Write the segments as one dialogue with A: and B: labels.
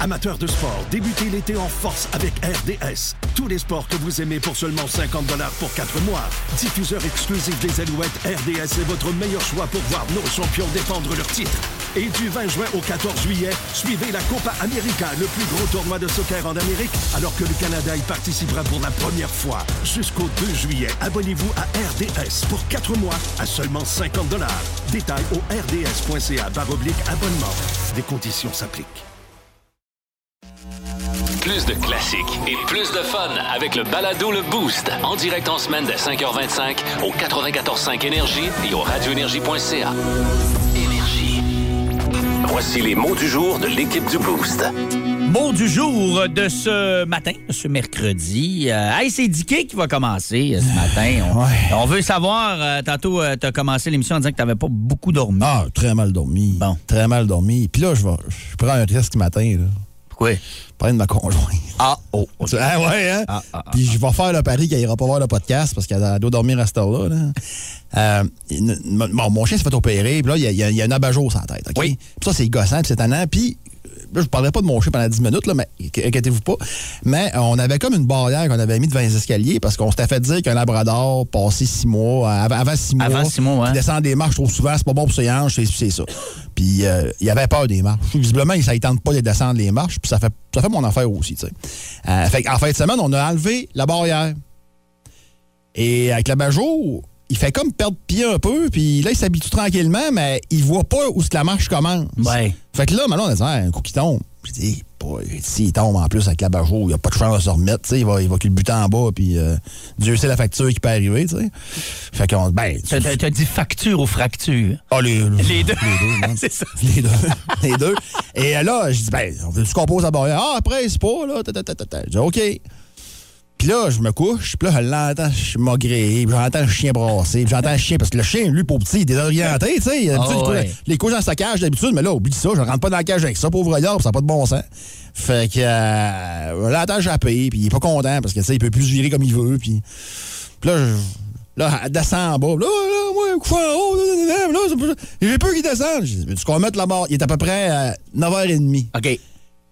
A: Amateurs de sport, débutez l'été en force avec RDS. Tous les sports que vous aimez pour seulement 50 pour 4 mois. Diffuseur exclusif des Alouettes, RDS est votre meilleur choix pour voir nos champions défendre leur titre. Et du 20 juin au 14 juillet, suivez la Copa América, le plus gros tournoi de soccer en Amérique, alors que le Canada y participera pour la première fois. Jusqu'au 2 juillet, abonnez-vous à RDS pour 4 mois à seulement 50 Détails au rds.ca abonnement. Des conditions s'appliquent.
B: Plus de classiques et plus de fun avec le balado Le Boost. En direct en semaine dès 5h25 au 94.5 Énergie et au radioénergie.ca. Énergie. Voici les mots du jour de l'équipe du Boost.
C: Mot du jour de ce matin, ce mercredi. Euh, hey, c'est Dicky qui va commencer euh, ce matin. On, on veut savoir, euh, tantôt, tu as commencé l'émission en disant que tu n'avais pas beaucoup dormi.
D: Ah, très mal dormi.
C: Bon.
D: Très mal dormi. Puis là, je, vais, je prends un risque ce matin. Là.
C: Pourquoi?
D: Prendre ma conjointe.
C: Ah, oh.
D: Ah ouais, hein?
C: Ah, ah, ah,
D: Puis je vais faire le pari qu'elle ira pas voir le podcast parce qu'elle doit dormir à cette heure-là. là. Euh, mon, chien s'est fait opérer, puis là, il y a, il y un abat-jour sur la tête. OK?
C: Oui.
D: Puis ça, c'est gossant, puis c'est tannant. Puis là, je ne parlerai pas de mon chien pendant 10 minutes, là, mais inquiétez-vous pas. Mais euh, on avait comme une barrière qu'on avait mis devant les escaliers parce qu'on s'était fait dire qu'un labrador passé 6 mois, euh, avant, avant 6 mois,
C: Avant six mois, ouais.
D: descend des marches trop souvent, c'est pas bon pour ses hanches, c'est- c'est ça. Puis euh, il avait peur des marches. Visiblement, ça ne tente pas de descendre les marches, puis ça fait, ça fait mon affaire aussi, tu sais. Euh, fait en fin de semaine, on a enlevé la barrière. Et avec le jour, il fait comme perdre pied un peu, puis là, il s'habitue tranquillement, mais il voit pas où la marche commence.
C: Ouais.
D: Fait que là, maintenant, on a dit, Ah, un coup qui tombe. Dit, boy, s'il tombe en plus avec la il n'y a pas de chance de se remettre, tu il va, il va culbuter en bas, puis euh, Dieu sait la facture qui peut arriver, tu sais. Fait qu'on, ben,
C: T'as t'as dit facture ou fracture?
D: ah, les,
C: Les deux.
D: Les deux.
C: C'est ça.
D: Les deux. les deux. Et là, je dis, ben, on veut-tu qu'on pose la barrière? Ah, après, c'est pas, là. Je dis, OK. Puis là, je me couche, puis là, je l'entends, je m'agréer, puis j'entends le chien brasser, puis j'entends le chien, parce que le chien, lui, pour petit, il est désorienté, tu sais. D'habitude,
C: Ah
D: il court-
C: ouais.
D: Les couches dans sa cage d'habitude, mais là, oublie ça, je rentre pas dans la cage avec ça, pauvre gars, ça n'a pas de bon sens. Fait que, euh, je l'entends japper, puis il est pas content, parce que, tu sais, il peut plus se virer comme il veut, puis... Puis là, je... Là, elle descend en bas. Là, là, moi, en haut. Là, là, là, là, j'ai peur qu'il descende. J'ai dit, veux-tu qu'on mette la barre? Il est à peu près à 9h30.
C: OK.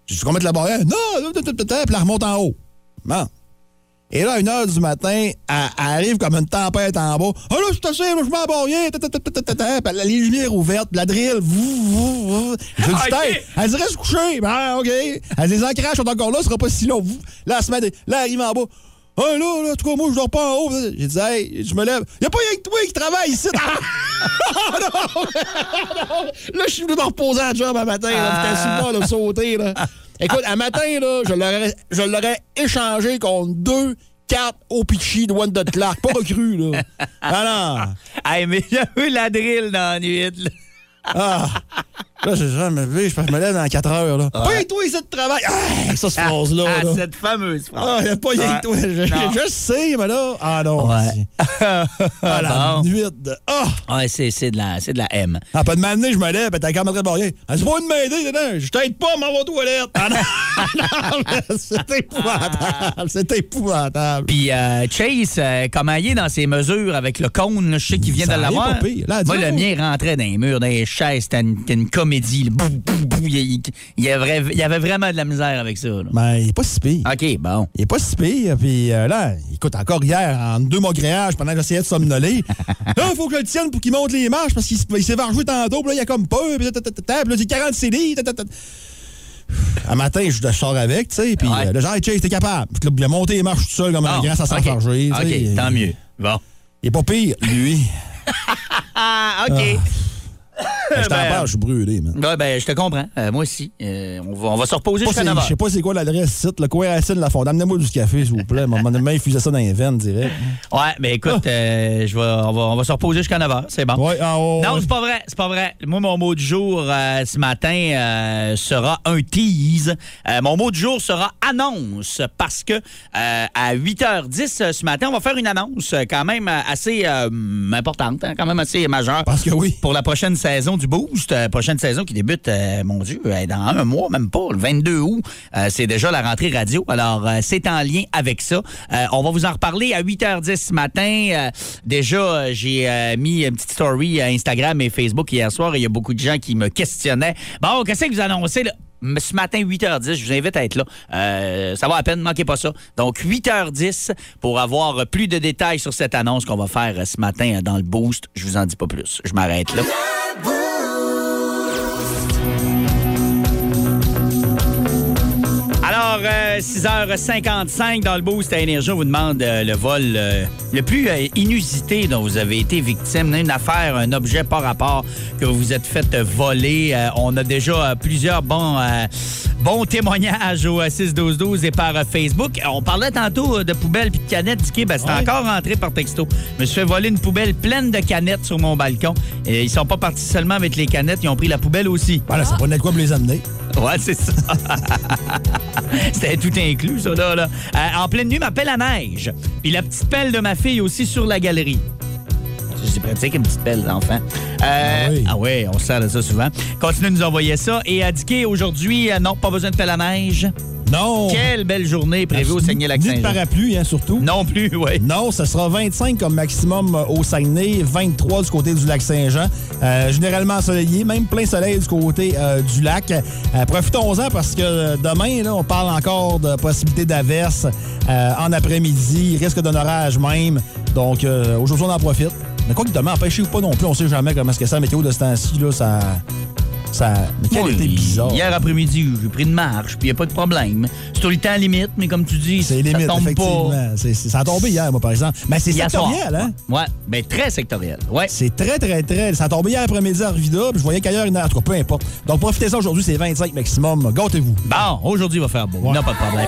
D: J'ai dit, qu'on mette la barrière? Non, là, puis elle remonte en haut. Bon. Et là, à 1h du matin, elle, elle arrive comme une tempête en bas. Ah là, je suis assez, là, je m'en ta, ta. Puis les lumières ouvertes, puis la drill. Vou, vou, vou. J'ai dit,
C: Ok.
D: Tête, elle dirait se coucher. Ben, OK. Elle dit, les ancrages sont encore là, ce sera pas si long. Là, elle se met, là, elle arrive en bas. Ah là, là, en tout cas, moi, je dors pas en haut. J'ai dit, hey, je me lève. Y a pas rien que toi qui travaille ici. Ah, non! Non! Là, je suis venu me reposer à la job un matin. là, bord de me sauter. Là. Écoute, un matin, là, je l'aurais- échangé contre deux cartes au pitchy de Wanda Clark. Pas recru, là. Ah
C: Hey, mais j'ai eu la drill dans la nuit. là.
D: Ah! Là, j'ai jamais vu, je me lève dans 4 heures, là. Pas toi ici de travail! Ah, ça, cette phrase-là.
C: Ah,
D: là.
C: cette fameuse phrase.
D: Ah, y a pas rien que toi. Je, je sais, mais là. Ah non.
C: Ouais.
D: Ah, la nuit de. Ah!
C: Ouais, c'est c'est de, la- c'est de la M.
D: Ah, pas de m'amener, je me lève, ben, t'as quand même de barrière. Elle dit pas de m'aider dedans. Je t'aide pas, m'en va aux toilettes. Ah non! non, mais c'est épouvantable. C'est épouvantable.
C: Puis euh, Chase, euh, comment il est dans ses mesures avec le cône, je sais qu'il vient
D: Ça
C: de l'avoir. Moi, le mien rentrait dans les murs, dans les chaises, c'était une, une comédie. Il, y avait, y vraiment de la misère avec ça. là.
D: Ben, il est pas si pire.
C: OK, bon.
D: Il est pas si pire. Puis euh, là, écoute, encore hier, en deux magréages, pendant que j'essayais de somnoler, là, il faut que je le tienne pour qu'il monte les marches parce qu'il s'est vargé tantôt. Puis là, il a comme peur. Puis là, j'ai 40 CD. Un matin, je sors avec, tu sais. Puis
C: Ouais.
D: euh, là, genre, Chase, t'es capable. Puis là, il a monté les marches tout seul comme un grand, ça s'en
C: OK. tant mieux. Bon.
D: Il est pas pire, lui.
C: Ah, OK.
D: Ben, je t'en
C: Ben,
D: parle, je suis brûlé, man.
C: Ouais, ben, je te comprends. Euh, moi aussi. Euh, on, va, on va se reposer jusqu'à
D: c'est-
C: 9
D: Je sais pas c'est quoi l'adresse site, le coin Racine la fonde. Amenez-moi du café, s'il vous plaît. Mon main infusait ça dans les veines, direct.
C: Ouais, mais écoute, euh, je vais, on, va, on va se reposer jusqu'à 9 h. C'est bon.
D: Ouais, ah, ouais,
C: Non,
D: ouais.
C: c'est pas vrai, c'est pas vrai. Moi, mon mot du jour euh, ce matin euh, sera un tease. Euh, mon mot du jour sera annonce parce que euh, à 8h10 euh, ce matin, on va faire une annonce euh, quand même euh, assez euh, importante, hein, quand même assez majeure.
D: Parce que oui.
C: Pour la prochaine saison du Boost, euh, prochaine saison qui débute, euh, mon Dieu, euh, dans un mois, même pas, le 22 août, c'est déjà la rentrée radio. Alors, c'est en lien avec ça. On va vous en reparler à 8h10 ce matin. Déjà, j'ai mis une petite story à Instagram et Facebook hier soir et il y a beaucoup de gens qui me questionnaient. Bon, qu'est-ce que vous annoncez là? Ce matin, 8h10, je vous invite à être là. Euh, ça va à peine, manquez pas ça. Donc, 8h10 pour avoir plus de détails sur cette annonce qu'on va faire euh, ce matin euh, dans le Boost. Je vous en dis pas plus. Je m'arrête là. 6h55 dans le Boost à Énergie, on vous demande euh, le vol euh, le plus euh, inusité dont vous avez été victime. Une affaire, un objet par rapport que vous vous êtes fait voler. On a déjà plusieurs bons, euh, bons témoignages au euh, 6-12-12 et par euh, Facebook. On parlait tantôt euh, de poubelles puis de canettes. Dicky, ben, c'est
D: Ouais.
C: encore rentré par texto. Je me suis fait voler une poubelle pleine de canettes sur mon balcon. Et ils sont pas partis seulement avec les canettes, ils ont pris la poubelle aussi.
D: Voilà, ça prenait quoi pour les amener.
C: Ouais, c'est ça. C'était tout inclus, ça, là. là. Euh, en pleine nuit, ma pelle à neige. Puis la petite pelle de ma fille aussi sur la galerie. C'est pratique, une petite pelle d'enfant. Euh,
D: Ah oui.
C: ah ouais, on se sert de ça souvent. Continuez de nous envoyer ça. Et à Dicky, aujourd'hui, euh, non, pas besoin de pelle à neige.
D: Non.
C: Quelle belle journée prévue au
D: Ni de
C: Saguenay-Lac-Saint-Jean.
D: parapluie, hein, surtout.
C: Non plus, oui.
D: Non, ce sera 25 comme maximum euh, au Saguenay, 23 du côté du lac Saint-Jean. Euh, généralement ensoleillé, même plein soleil du côté euh, du lac. Euh, Profitons-en parce que demain, là, on parle encore de possibilité d'averse en après-midi. Risque d'un orage même. Donc, aujourd'hui, on en profite. Mais quoi que demain, empêchez-vous pas non plus. On sait jamais comment est-ce que ça, la météo de ce temps-ci, là, ça... ça... Mais quel
C: Oui,
D: été bizarre.
C: Hier après-midi, j'ai pris une marche, puis il n'y a pas de problème. C'est tout le temps limite, mais comme tu dis,
D: C'est
C: ça
D: limite,
C: tombe
D: effectivement.
C: pas.
D: C'est- c'est- ça a tombé hier, moi, par exemple. Mais c'est
C: Hier soir.
D: sectoriel, hein?
C: Ouais, mais très sectoriel. Ouais.
D: C'est très, très, très. Ça a tombé hier après-midi à Arvida, puis je voyais qu'ailleurs, il y en a- tout cas, peu importe. Donc, profitez-en aujourd'hui, c'est 25 maximum. Gâtez-vous.
C: Bon, aujourd'hui, il va faire beau.
D: Ouais.
C: Non, pas de problème.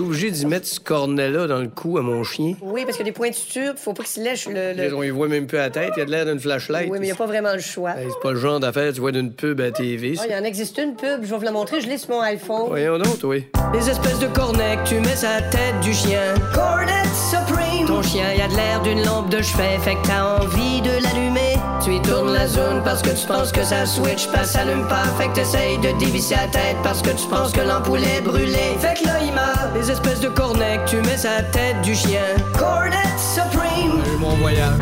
E: suis obligé d'y mettre ce cornet-là dans le cou à mon chien.
F: Oui, parce qu'il y a des pointitures, faut pas qu'il se lèche le. le-
E: On y voit même plus à la tête, il a de l'air d'une flashlight.
F: Oui, mais il n'y a pas vraiment le choix.
E: Hey, c'est pas le genre d'affaire tu vois d'une pub à TV.
F: Ah, il y en existe une pub, je vais vous la montrer, je l'ai sur mon iPhone.
E: Voyons donc, oui. Les espèces de cornets que tu mets sur la tête du chien.
F: Cornet Supreme!
E: Ton chien, il a de l'air d'une lampe de chevet, fait que t'as envie de l'allumer. Tu y tournes la zone parce que tu penses que ça switch, pas s'allume pas, fait que t'essayes de dévisser la tête parce que tu penses que l'ampoule est brûlée. Fait que là, il meurt. Les espèces de cornets que tu mets la tête du chien.
F: Cornet Supreme!
E: mon voyage.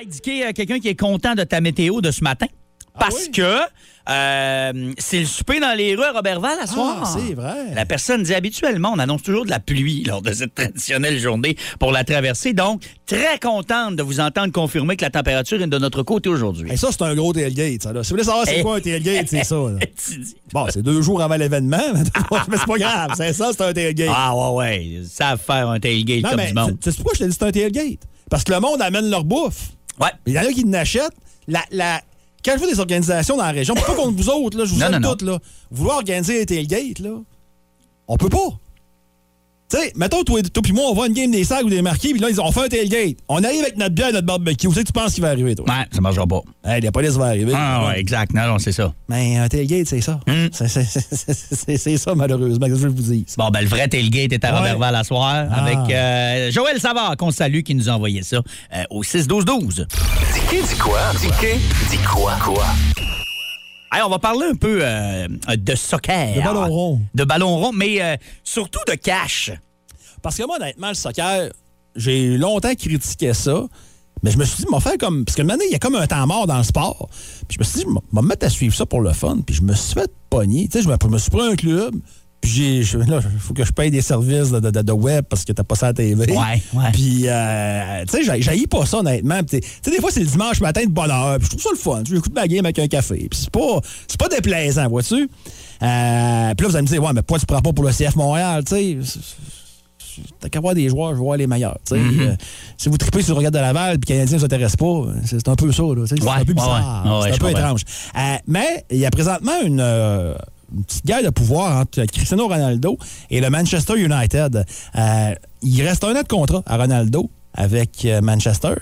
C: Indiquer à quelqu'un qui est content de ta météo de ce matin? Parce
D: oui?
C: que euh, c'est le souper dans les rues à Robertval à soir.
D: Ah, c'est vrai.
C: La personne dit habituellement, on annonce toujours de la pluie lors de cette traditionnelle journée pour la traversée. Donc, très contente de vous entendre confirmer que la température est de notre côté aujourd'hui.
D: Et ça, c'est un gros tailgate, ça. Là. Si vous voulez savoir c'est quoi un tailgate, c'est ça.
C: dis-
D: Bon, c'est deux jours avant l'événement, mais c'est pas grave. C'est ça, c'est un tailgate.
C: Ah ouais, ouais, ils savent faire un tailgate
D: non,
C: comme
D: mais
C: du monde.
D: tu sais pourquoi je dit que c'est un tailgate? Parce que le monde amène leur bouffe.
C: Ouais.
D: Il y en a qui n'achètent. La, la... Quand je vois des organisations dans la région, pas contre vous autres, là, je vous
C: Non,
D: aime
C: non, non.
D: toutes, là, vouloir organiser un tailgate, là, on peut pas. Tu sais, mettons, toi, toi puis moi, on va à une game des sacs ou des marqués, puis là, ils ont on fait un tailgate. On arrive avec notre bière et notre barbecue. Où c'est que tu penses qu'il va arriver, toi?
C: Ouais, ça marchera pas.
D: Hey, la police va arriver.
C: Ah ouais, exact. Non, non, c'est ça.
D: Mais un tailgate, c'est ça.
C: Hmm.
D: C'est- ça, malheureusement, que je veux vous dire?
C: Bon, ben, le vrai tailgate est à
D: Ouais.
C: Robertval à soir
D: Ah.
C: avec euh, Joël Savard, qu'on salue, qui nous a envoyé ça euh, au 6-12-12.
B: Dis dis quoi? Dis dis quoi? Quoi?
C: Hey, on va parler un peu euh, de soccer.
D: De ballon rond.
C: De ballon rond, mais euh, surtout de cash.
D: Parce que moi, honnêtement, le soccer, j'ai longtemps critiqué ça. Mais je me suis dit, m'a faire comme. Parce que maintenant, il y a comme un temps mort dans le sport. Puis je me suis dit, je vais me mettre à suivre ça pour le fun. Puis je me suis fait pogner. Tu sais, je me, suis pris un club. Puis j'ai. Là, il faut que je paye des services de, de- de web parce que t'as pas ça à la TV.
C: Ouais, ouais.
D: Puis, euh, tu sais, j'haïs pas ça, honnêtement. Tu sais, des fois, c'est le dimanche matin de bonne heure. Puis je trouve ça le fun. Tu écoutes ma game avec un café. Puis c'est pas, c'est pas déplaisant, vois-tu? Euh, puis là, vous allez me dire, ouais, mais pourquoi tu prends pas pour le CF Montréal, tu sais? T'as qu'à voir des joueurs, voir les meilleurs.
C: Mm-hmm.
D: Euh, si vous tripez sur le regard de Laval et le Canadien ne vous intéresse pas, c'est un peu ça. C'est un peu bizarre.
C: ouais. Ouais,
D: c'est un peu étrange. Euh, mais il y a présentement une, euh, une petite guerre de pouvoir entre Cristiano Ronaldo et le Manchester United. Il reste un an de contrat à Ronaldo avec Manchester.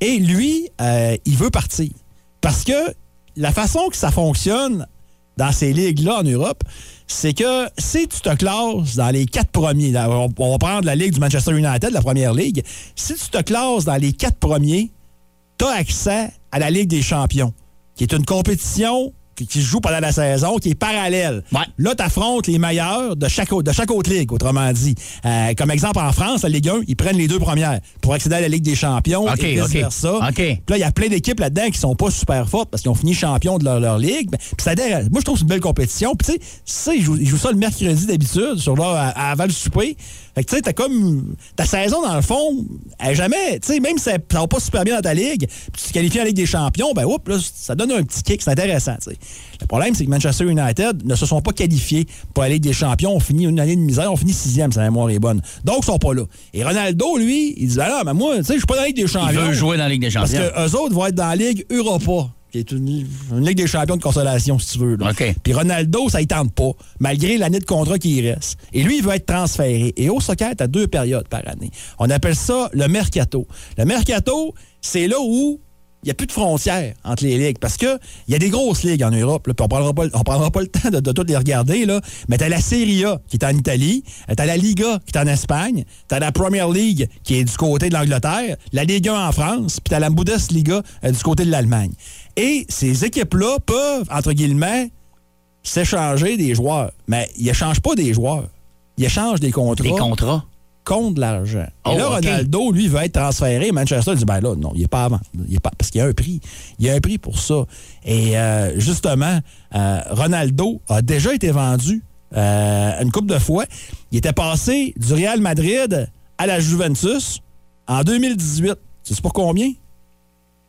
D: Et lui, il veut partir. Parce que la façon que ça fonctionne dans ces ligues-là en Europe, c'est que si tu te classes dans les quatre premiers, on va prendre la ligue du Manchester United, la première ligue, si tu te classes dans les quatre premiers, tu as accès à la Ligue des champions, qui est une compétition qui, qui se joue pendant la saison, qui est parallèle.
C: Ouais.
D: Là, tu affrontes les meilleurs de chaque, de chaque autre ligue, autrement dit. Euh, comme exemple, en France, la Ligue 1, ils prennent les deux premières pour accéder à la Ligue des champions
C: OK,
D: et vice-versa.
C: OK.
D: Puis là, il y a plein d'équipes là-dedans qui sont pas super fortes parce qu'ils ont fini champion de leur, leur ligue. Ben, Puis ça moi, je trouve que c'est une belle compétition. Puis tu sais, ils jouent, ils jouent ça le mercredi d'habitude, sur là, à- avant le souper. Fait que tu sais, t'as comme. Ta saison, dans le fond, elle jamais. Tu sais, même si ça va pas super bien dans ta ligue, puis tu te qualifies en Ligue des champions, ben, oups, là, ça donne un petit kick, c'est intéressant. Le problème, c'est que Manchester United ne se sont pas qualifiés pour la Ligue des champions. On finit une année de misère, on finit sixième, si la mémoire est bonne. Donc, ils sont pas là. Et Ronaldo, lui, il dit, alors, mais moi, tu sais, je suis pas dans la Ligue des
C: Il
D: champions.
C: veut jouer dans la Ligue des
D: Parce
C: champions.
D: que eux autres vont être dans la Ligue Europa, qui est une, une Ligue des champions de consolation, si tu veux. là. Puis Ronaldo, ça ne tente pas, malgré l'année de contrat qui reste. Et lui, il veut être transféré. Et au soccer, tu as deux périodes par année. On appelle ça le mercato. Le mercato, c'est là où il n'y a plus de frontières entre les ligues. Parce que il y a des grosses ligues en Europe. là, puis on ne prendra, pas le- on prendra pas le temps de, de toutes les regarder. Là, mais tu as la Serie A qui est en Italie. Tu as la Liga qui est en Espagne. Tu as la Premier League qui est du côté de l'Angleterre. La Ligue 1 en France. Puis tu as la Bundesliga euh, du côté de l'Allemagne. Et ces équipes-là peuvent, entre guillemets, s'échanger des joueurs. Mais ils échangent pas des joueurs. Ils échangent des contrats
C: Des contrats.
D: contre de l'argent.
C: Oh,
D: Et là,
C: OK.
D: Ronaldo, lui, veut être transféré. Manchester dit, ben là, non, il n'est pas avant. Il est pas, parce qu'il y a un prix. Il y a un prix pour ça. Et euh, justement, euh, Ronaldo a déjà été vendu euh, une couple de fois. Il était passé du Real Madrid à la Juventus en 2018. Tu sais pour combien?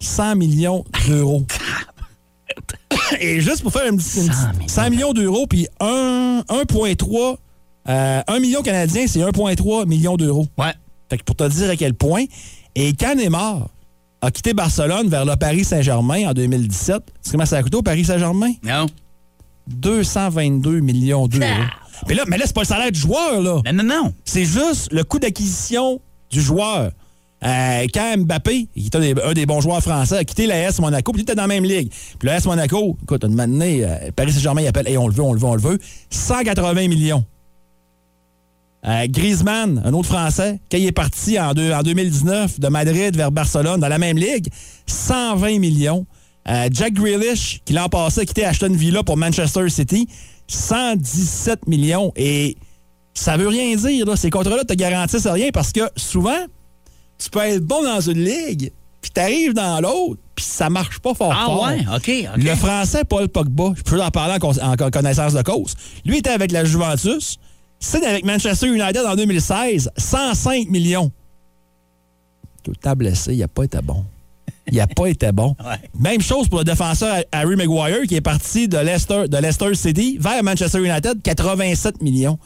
D: 100 millions d'euros. Et juste pour faire un petit
C: 100 millions.
D: 100 millions d'euros, puis un- 1,3 euh, 1 million canadien, c'est 1,3 million d'euros.
C: Ouais.
D: Fait que pour te dire à quel point. Et quand Neymar a quitté Barcelone vers le Paris Saint-Germain en 2017, tu sais comment ça a coûté au Paris Saint-Germain?
C: Non.
D: 222 millions d'euros. Mais là, mais là, c'est pas le salaire du joueur, là.
C: Non, non, non.
D: C'est juste le coût d'acquisition du joueur. Euh, quand Mbappé, qui est un des, bons joueurs français, a quitté la S Monaco, puis il était dans la même ligue. Puis la S Monaco, écoute, une matinée, euh, Paris Saint-Germain, il appelle, hey, on le veut, on le veut, on le veut. 180 millions. Euh, Griezmann, un autre Français, quand il est parti en, deux- en 2019 de Madrid vers Barcelone, dans la même ligue, 120 millions. Euh, Jack Grealish, qui l'an passé a quitté Aston Villa pour Manchester City, 117 millions. Et ça veut rien dire. Ces contrats-là te garantissent rien parce que souvent, tu peux être bon dans une ligue, puis t'arrives dans l'autre, puis ça marche pas fort
C: Ah
D: fort.
C: ouais, OK, OK.
D: Le français Paul Pogba, je peux en parler en, con- en con- connaissance de cause. Lui était avec la Juventus, signe avec Manchester United en 2016, 105 millions. Tout le temps blessé, il n'a pas été bon. Il n'a pas été bon.
C: Ouais.
D: Même chose pour le défenseur Harry Maguire qui est parti de Leicester, de Leicester City vers Manchester United, 87 millions.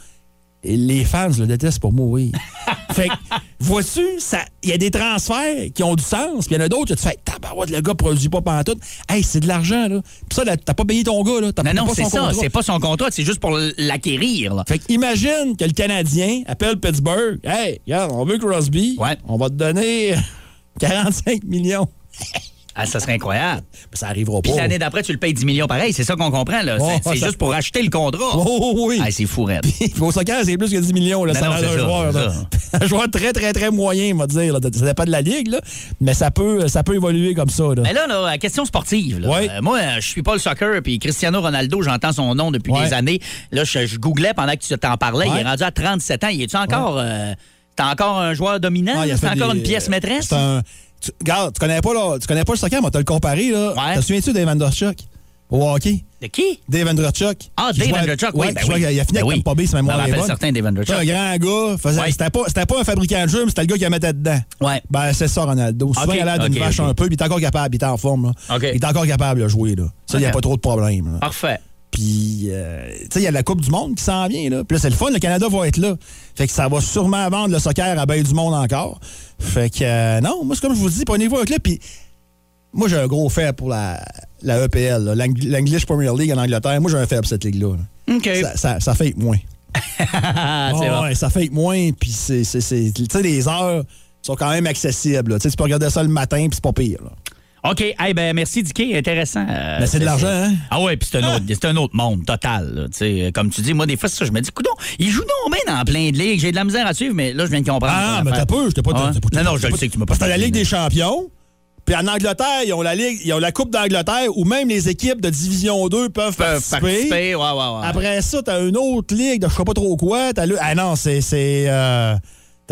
D: Les fans le détestent pour mourir. fait que, vois-tu, ça- il y a des transferts qui ont du sens, puis il y en a d'autres, tu fais, tabarouette, le gars produit pas pantoute. Hey, c'est de l'argent, là. Puis ça, t'as pas payé ton gars, là.
C: Non, non, c'est ça. C'est pas son contrat, c'est juste pour l'acquérir. là.
D: Fait que imagine que le Canadien appelle Pittsburgh. Hey, regarde, on veut Crosby.
C: Ouais.
D: On va te donner 45 millions.
C: Ah, ça serait incroyable.
D: Ça arrivera pas.
C: Puis l'année d'après, tu le payes 10 millions pareil. C'est ça qu'on comprend. là.
D: Oh,
C: C'est
D: ça-
C: juste pour acheter le contrat.
D: Oh, oh, oui.
C: Ah, c'est
D: au soccer, c'est plus que 10 millions, le salaire d'un joueur. là. Un joueur très, très, très moyen, on va dire. là. Ça dépend de la ligue, là. mais ça peut, ça peut évoluer comme ça. Là.
C: Mais là, là, la question sportive. là. Euh, moi, euh, je suis pas le soccer, puis Cristiano Ronaldo, j'entends son nom depuis des années. Là, je, je googlais pendant que tu t'en parlais. Il est rendu à 37 ans. Il est-tu encore, euh, t'es encore un joueur dominant?
D: Ah,
C: c'est encore
D: des-
C: une pièce maîtresse?
D: C'est un. Tu, regarde, tu connais pas, là, tu connais pas le soccer, mais tu le comparé. Là.
C: Ouais.
D: Te souviens-tu de Dave Andrchuk au hockey?
C: De qui?
D: Dave Andrchuk.
C: Ah, Dave Andrchuk, oui,
D: ouais,
C: ben
D: qui jouait-
C: oui.
D: Il a fini
C: Ben
D: avec
C: oui.
D: Tampa Bay, si ma
C: Je me certain Dave Andrchuk.
D: C'était un grand gars.
C: Ouais.
D: C'était pas, c'était pas un fabricant de jeu, mais c'était le gars qui la mettait dedans.
C: Ouais.
D: Ben, c'est ça, Ronaldo. Souvent, il a l'air d'une vache un peu, puis il est encore capable, il est en forme. Là. Il est encore capable de jouer. Là. Ça, il n'y a pas trop de problème. là.
C: Parfait.
D: Puis, euh, tu sais, il y a la Coupe du Monde qui s'en vient, là. Puis là, c'est le fun, le Canada va être là. Fait que ça va sûrement vendre le soccer à bain du monde encore. Fait que, euh, non, moi, c'est comme je vous dis, prenez-vous un club. Puis, moi, j'ai un gros fait pour la, la EPL, là, l'English Premier League en Angleterre. Moi, j'ai un fait pour cette ligue-là. là.
C: OK.
D: Ça, ça, ça fait moins.
C: C'est
D: Ah
C: bon.
D: ouais, ça fait moins. Puis, c'est, c'est, c'est- tu sais, les heures sont quand même accessibles. tu peux regarder ça le matin, puis c'est pas pire. là.
C: OK. Hey, ben, merci, Dicky. Intéressant. Euh,
D: Mais c'est de l'argent, hein?
C: Ah ouais, puis c'est un, un autre monde total. là. Comme tu dis, moi, des fois, c'est ça, je me dis, coudon, il joue donc bien dans plein de ligues. J'ai de la misère à suivre, mais là, je viens de comprendre.
D: Ah, mais t'as peu, je t'ai pas. T'as pas-
C: Non, non, je le sais que tu m'as pas
D: t'as la Ligue des champions, Puis en Angleterre, ils ont la Ligue, ils ont la Coupe d'Angleterre où même les équipes de Division 2 peuvent,
C: Peuvent
D: participer.
C: participer, ouais, ouais, ouais.
D: Après ça, t'as une autre ligue de je sais pas trop quoi. Le- Ah non, c'est. c'est euh,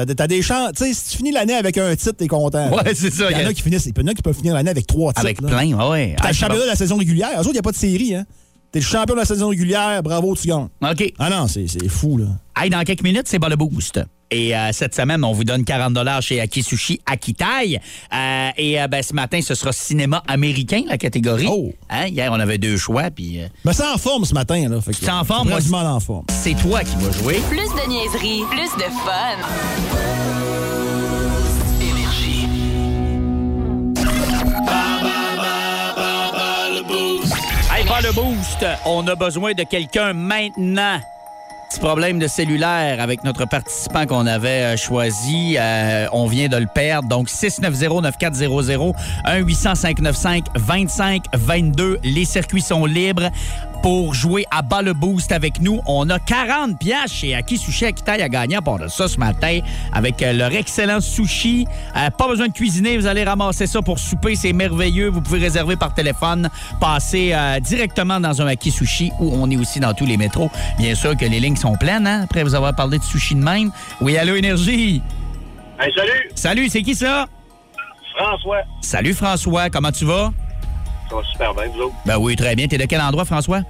D: T'as des- chances. Tu sais, si tu finis l'année avec un titre, t'es content.
C: Ouais, c'est ça.
D: Il y en a qui finissent. Il y en a qui peuvent finir l'année avec trois titres.
C: Avec
D: là.
C: plein, ouais.
D: T'as le championnat de la saison régulière. Eux autres, il n'y a pas de série, hein. T'es le champion de la saison régulière, bravo, tu gagnes.
C: OK.
D: Ah non, c'est c'est fou, là.
C: Hey, dans quelques minutes, c'est Bas le Boost. Et euh, cette semaine, on vous donne 40 chez Aki Sushi à Kitaï. Euh, et euh, ben, ce matin, ce sera cinéma américain, la catégorie.
D: Oh.
C: Hein, Hier, on avait deux choix, puis euh,
D: Mais c'est en forme ce matin, là. Fait que-
C: C'est en forme, moi,
D: en forme.
C: c'est toi qui vas jouer.
G: Plus de niaiserie, plus de fun.
C: Le Boost, on a besoin de quelqu'un maintenant. Petit problème de cellulaire avec notre participant qu'on avait euh, choisi. Euh, on vient de le perdre. Donc, 690-9400, 1-800-595-2522. Les circuits sont libres pour jouer à bas le boost avec nous. On a 40 piastres chez Aki Sushi Akitaï à gagner à part de ça ce matin avec euh, leur excellent sushi. Euh, pas besoin de cuisiner, vous allez ramasser ça pour souper, c'est merveilleux. Vous pouvez réserver par téléphone, passer euh, directement dans un Aki Sushi où on est aussi dans tous les métros. Bien sûr que les lignes sont pleines, hein, après vous avoir parlé de sushi de même. Oui, allô Énergie.
H: Hey, salut,
C: Salut, c'est qui ça?
H: François.
C: Salut François, comment tu vas?
H: Ça va super bien, vous autres?
C: Ben oui, très bien. T'es de quel endroit, François?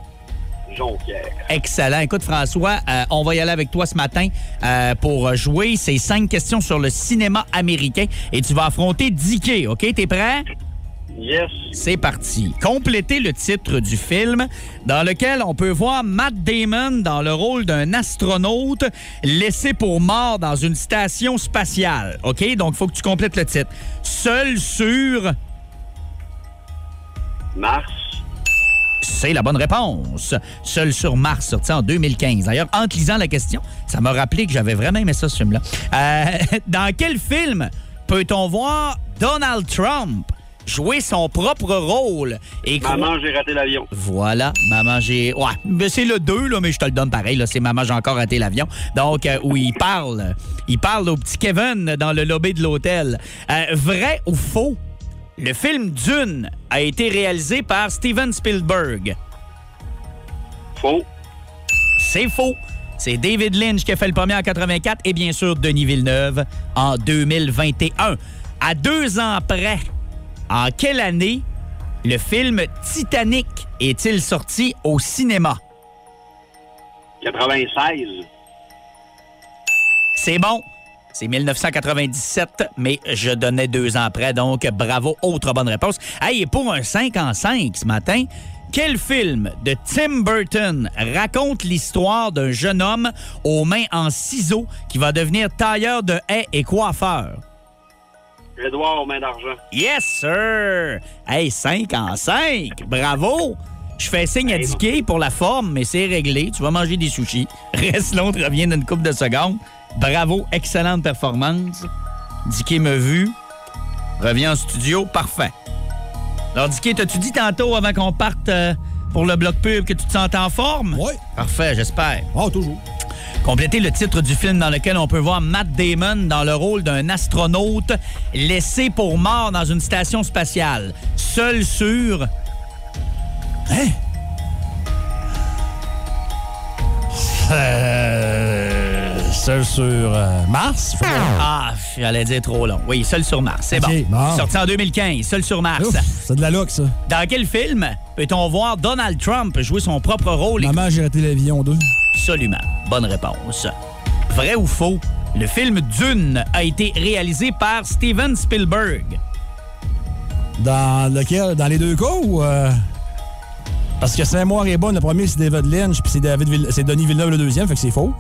H: Jonquière.
C: Excellent. Écoute, François, euh, on va y aller avec toi ce matin euh, pour jouer ces cinq questions sur le cinéma américain et tu vas affronter Dicky, OK? T'es prêt?
H: Yes.
C: C'est parti. Complétez le titre du film dans lequel on peut voir Matt Damon dans le rôle d'un astronaute laissé pour mort dans une station spatiale. OK? Donc, il faut que tu complètes le titre. Seul sur...
H: Mars.
C: C'est la bonne réponse. Seul sur Mars, sorti en 2015. D'ailleurs, en te lisant la question, ça m'a rappelé que j'avais vraiment aimé ça, ce film-là. Euh, dans quel film peut-on voir Donald Trump jouer son propre rôle? Et
H: Maman, j'ai raté l'avion.
C: Voilà, Maman, j'ai... Ouais, mais c'est le 2, là, mais je te le donne pareil. Là, c'est Maman, j'ai encore raté l'avion. Donc, euh, où il parle. Il parle au petit Kevin dans le lobby de l'hôtel. Euh, vrai ou faux? Le film Dune a été réalisé par Steven Spielberg.
H: Faux.
C: C'est faux. C'est David Lynch qui a fait le premier en 84 et bien sûr Denis Villeneuve en 2021. À deux ans près, en quelle année le film Titanic est-il sorti au cinéma?
H: 96.
C: C'est bon. C'est 1997, mais je donnais deux ans après, donc bravo. Autre bonne réponse. Hey, et pour un 5 en 5 ce matin, quel film de Tim Burton raconte l'histoire d'un jeune homme aux mains en ciseaux qui va devenir tailleur de haies et coiffeur?
H: Édouard aux mains d'argent.
C: Yes, sir! Hey, 5 en 5! Bravo! Je fais signe à Dicky pour la forme, mais c'est réglé. Tu vas manger des sushis. Reste l'autre revient d'une coupe de secondes. Bravo, excellente performance. Dicky m'a vu. Reviens en studio, parfait. Alors, Dicky, t'as-tu dit tantôt avant qu'on parte euh, pour le bloc pub que tu te sentais en forme?
D: Ouais.
C: Parfait, j'espère.
D: Ah, toujours.
C: Complétez le titre du film dans lequel on peut voir Matt Damon dans le rôle d'un astronaute laissé pour mort dans une station spatiale. Seul sur...
D: Hein? Euh, seul sur euh, Mars?
C: Ah, j'allais dire trop long. Oui, Seul sur Mars, c'est bon.
D: bon.
C: Sorti en 2015, Seul sur Mars.
D: C'est de la loque, ça.
C: Dans quel film peut-on voir Donald Trump jouer son propre rôle?
D: Maman, j'ai raté l'avion 2.
C: Absolument. Bonne réponse. Vrai ou faux? Le film Dune a été réalisé par Steven Spielberg.
D: Dans lequel? Dans les deux cas ou. euh, Parce que Saint-Moire est bonne, le premier c'est David Lynch, puis c'est David Vill- c'est Denis Villeneuve le deuxième, fait que c'est faux.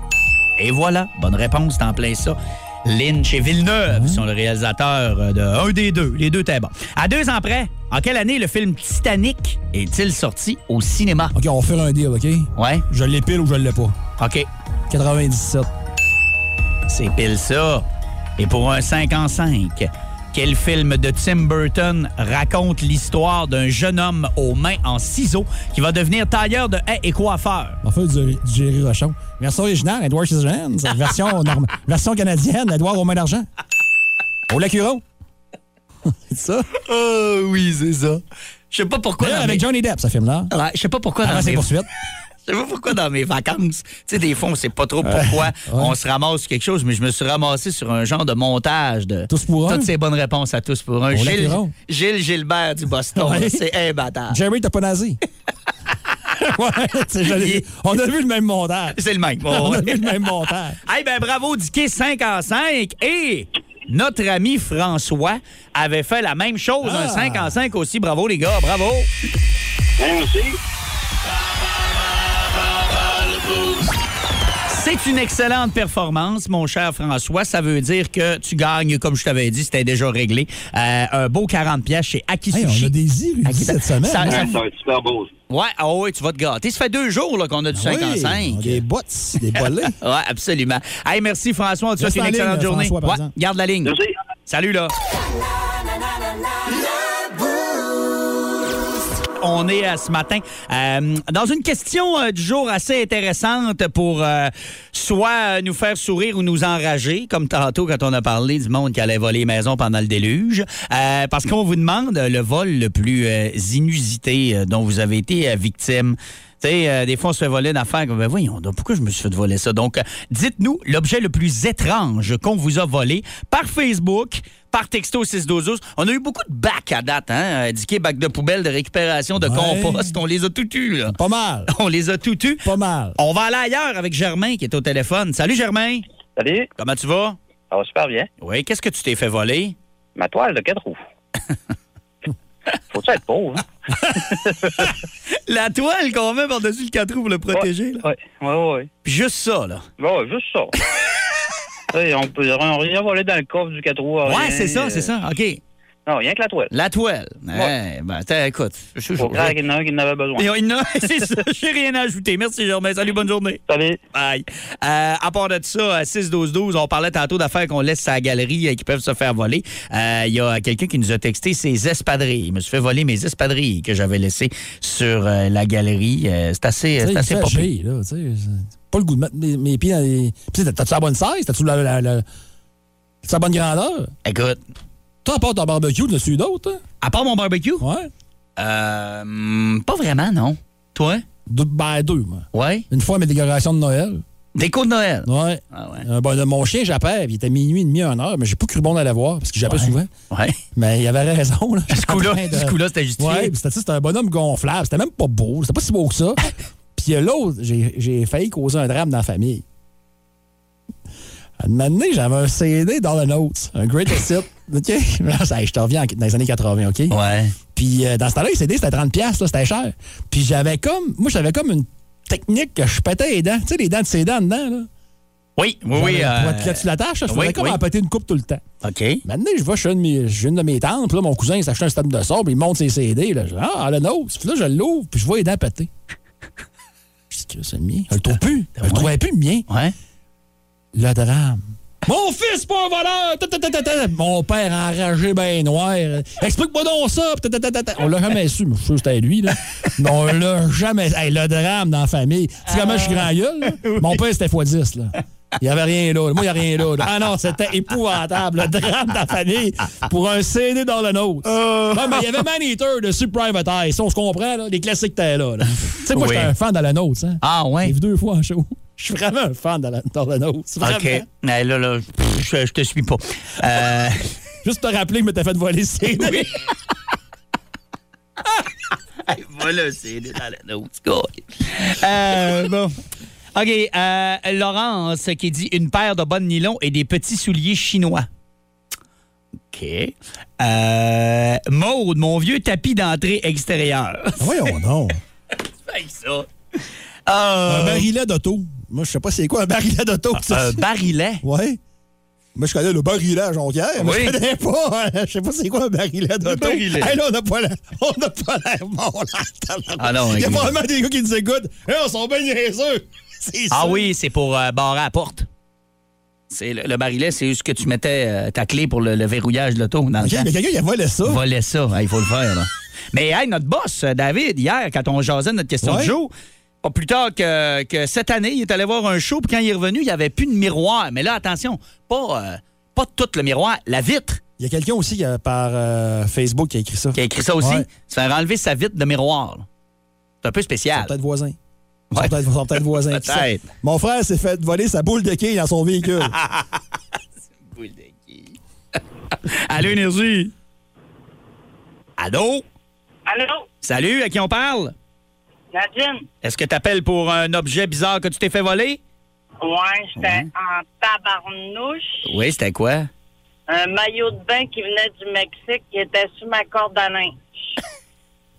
C: Et voilà, bonne réponse, t'en plein ça. Lynch et Villeneuve sont le réalisateur de un des deux. Les deux étaient bons. À deux ans près, en quelle année le film Titanic est-il sorti au cinéma?
D: OK, on faire un deal, OK?
C: Ouais,
D: Je l'ai pile ou je l'ai pas?
C: OK.
D: 97.
C: C'est pile ça. Et pour un 5 en 5, quel film de Tim Burton raconte l'histoire d'un jeune homme aux mains en ciseaux qui va devenir tailleur de haies et coiffeur?
D: On va faire du, du Jerry Rochon. Version originale, Edward Scissorhands. Version, version canadienne, Edouard aux mains d'argent. Au Lacuro. C'est ça?
C: Oh oui, c'est ça. Je sais pas pourquoi. Dans
D: avec
C: mes-
D: Johnny Depp, ce film-là.
C: Ouais, je sais pas pourquoi dans
D: Avant ses
C: mes...
D: poursuites.
C: Je sais pas pourquoi dans mes vacances, tu sais, des fois, on sait pas trop pourquoi on se ramasse sur quelque chose, mais je me suis ramassé sur un genre de montage de
D: Tous pour un?
C: toutes ces bonnes réponses à tous pour un. Gilles. Gilles Gilbert du Boston,
D: Ouais.
C: c'est imbattable.
D: Jerry, t'as pas nazi? ouais, c'est joli. On a vu le même montage.
C: C'est le même.
D: On a
C: Ouais.
D: vu le même montage.
C: Eh ben bravo, Dicky 5 en 5. Et notre ami François avait fait la même chose, un
D: Ah.
C: 5 en 5 aussi. Bravo les gars, bravo.
H: Merci.
C: C'est une excellente performance, mon cher François. Ça veut dire que tu gagnes, comme je t'avais dit, c'était déjà réglé. Euh, un beau 40 pièces chez
D: Hey,
C: Akisushi.
D: on a des érudits cette semaine.
C: Ça-
D: hein?
H: C'est un super beau.
C: Ouais, ah ouais, tu vas te gâter. Ça fait deux jours là, qu'on a du 5 en
D: Oui,
C: 5.
D: on a Des bots, des bolets.
C: Ouais, absolument. Hey, merci François. On te souhaite une
D: en
C: excellente
D: ligne,
C: journée.
D: François,
C: Ouais, garde la ligne.
H: Merci.
C: Salut là. On est euh, ce matin euh, dans une question euh, du jour assez intéressante pour soit nous faire sourire ou nous enrager, comme tantôt quand on a parlé du monde qui allait voler les maisons pendant le déluge. Parce qu'on vous demande le vol le plus inusité dont vous avez été victime. Tu sais, euh, des fois, on se fait voler d'affaires. Ben voyons, donc, pourquoi je me suis fait voler ça? Donc, euh, dites-nous l'objet le plus étrange qu'on vous a volé par Facebook, par texto 612 On a eu beaucoup de bacs à date, hein? Indiqué bac de poubelle, de récupération, de
D: Ouais.
C: compost. On les a tout eus, là.
D: Pas mal.
C: On les a tout eus.
D: Pas mal.
C: On va aller ailleurs avec Germain qui est au téléphone. Salut, Germain.
I: Salut,
C: Comment tu vas?
I: ça va super bien.
C: Oui, qu'est-ce que tu t'es fait voler?
I: Ma toile de quatre roues. Faut-tu être pauvre? Hein?
C: La toile qu'on met par-dessus le 4 roues pour le protéger.
I: Oui, oui, oui.
C: Puis juste ça, là.
I: Bon, juste ça. On peut on rien voler dans le coffre du 4 roues.
C: Ouais, c'est ça, c'est ça. OK.
I: Non, rien que la toile.
C: La toile. Eh, ben, t'as- écoute. je- je-
I: Faut croire qu'il y en a un qui en avait besoin.
C: Il y en a- c'est ça, j'ai rien à ajouter. Merci, Germain. Salut, bonne journée.
I: Salut.
C: Bye. Euh, à part de ça, à 6-12-12, on parlait tantôt d'affaires qu'on laisse à la galerie et qui peuvent se faire voler. Euh, Il y a quelqu'un qui nous a texté ses espadrilles. Il me suis fait voler mes espadrilles que j'avais laissées sur euh, la galerie. Euh, c'est assez, c'est assez
D: chier, là, tu sais. c'est Pas le goût de mettre mes, mes pieds dans les. Puis, t'as-tu la bonne size? T'as-tu la, la, la- t'as-tu la bonne grandeur?
C: Écoute,
D: Toi, à part ton barbecue, dessus d'autres, hein?
C: à part mon barbecue,
D: Ouais.
C: euh, pas vraiment, non. Toi?
D: Deux, ben, deux, moi.
C: Ouais.
D: Une fois, mes décorations de Noël.
C: Déco de Noël?
D: Ouais.
C: Ah ouais.
D: Euh, ben, mon chien puis il était minuit et demi, une heure, mais j'ai pas cru bon d'aller voir, parce que
C: Ouais.
D: souvent.
C: Ouais.
D: Mais il avait raison, là.
C: Ce coup-là,
D: de-
C: ce coup-là, c'était justifié.
D: Ouais, c'était un bonhomme gonflable. C'était même pas beau. C'était pas si beau que ça. puis l'autre, j'ai j'ai failli causer un drame dans la famille. À un moment donné, j'avais un CD dans le Notes, un Greatest Hit. OK? Je te reviens en- dans les années 80, OK?
C: Ouais.
D: Puis euh, dans ce temps-là, les CD, c'était 30$, piastres, là, c'était cher. Puis j'avais comme. Moi, j'avais comme une technique que je pétais les dents. Tu sais, les dents de ses dents dedans, là.
C: Oui, oui, oui. Euh,
D: Pour être, tu l'attaches, je
C: oui,
D: faisais comme
C: oui.
D: en péter une coupe tout le temps.
C: OK.
D: Maintenant, je vois chez une, de mes- chez une de mes tantes, puis là, mon cousin il s'achète un système de son, puis il monte ses CD. Là. Je dis, ah, le nôtre. Puis là, je l'ouvre, puis je vois les dents péter. Je dis, que c'est le mien. Je le trouve plus. Je le trouvais plus, le mien.
C: Ouais.
D: Le drame. Mon fils, pas un voleur! Mon père enragé, ben noir. Explique-moi donc ça! On l'a jamais su, mais je suis sûr que c'était lui. Là. Mais on l'a jamais. Hey, le drame dans la famille. Tu sais comment je suis grand gueule? là? Mon père, c'était x10. Là. Il n'y avait rien là. Moi, il n'y a rien là, là. Ah non, c'était épouvantable. Le drame dans la famille pour un CD dans le nôtre. Non, mais il y avait Man Eater dessus Private Eye. On se comprend, là. Les classiques étaient là. là. Tu sais, moi,
C: Oui.
D: j'étais un fan dans la nôtre. Hein.
C: Ah, ouais.
D: J'ai vu deux fois en show. Je suis vraiment un fan dans la, dans la nôtre. Vraiment.
C: OK. Eh, là, là, je, je te suis pas. Euh,
D: Juste te rappeler que je m'étais fait voler le CD.
C: oui. Voilà, c'est dans la note. Euh, bon. OK. euh, Laurence qui dit une paire de bonnes nylons et des petits souliers chinois. OK. Euh, Maude, mon vieux tapis d'entrée extérieure.
D: Voyons donc.
C: Fait ça.
D: Un
C: Euh,
D: barillet d'auto. Moi, je sais pas c'est quoi un barillet d'auto. ça.
C: un barillet?
D: Ouais. Moi, je connais le barillet à Jonquière,
C: Oui.
D: je connais pas. hein, Je sais pas c'est quoi un barillet d'auto.
C: barillet.
D: Hey, là, on n'a pas l'air mort, là.
C: Ah non,
D: Il y a probablement des gars qui nous écoutent. Hey, on sont bien niaiseux.
C: Ah oui, c'est pour euh, barrer la porte. C'est le, le barillet, c'est juste que tu mettais euh, ta clé pour le, le verrouillage de l'auto dans le
D: mais quelqu'un, il a volé ça.
C: Voler ça, il faut le faire. là. Mais hey, notre boss, euh, David, hier, quand on jasait notre question
D: Ouais.
C: de jour, pas plus tard que, que cette année, il est allé voir un show, puis quand il est revenu, il n'y avait plus de miroir. Mais là, attention, pas, euh, pas tout le miroir, la vitre.
D: Il y a quelqu'un aussi qui a- par euh, Facebook qui a écrit ça.
C: Qui a écrit ça aussi.
D: Ouais.
C: Se faire enlever sa vitre de miroir. C'est un peu
D: Ils sont
C: spécial.
D: peut-être voisins. Ils
C: Ouais.
D: sont peut-être voisins. savent.
C: Peut-être.
D: Mon frère s'est fait voler sa boule de quille dans son véhicule.
C: Boule de quille. Allô, Énergie? Allô?
J: Allô?
C: Salut, à qui on parle?
J: Nadine?
C: Est-ce que tu appelles pour un objet bizarre que tu t'es fait voler?
J: Ouais, j'étais en tabarnouche.
C: Oui, c'était quoi?
J: Un maillot de bain qui venait du Mexique qui était sur ma corde à linge.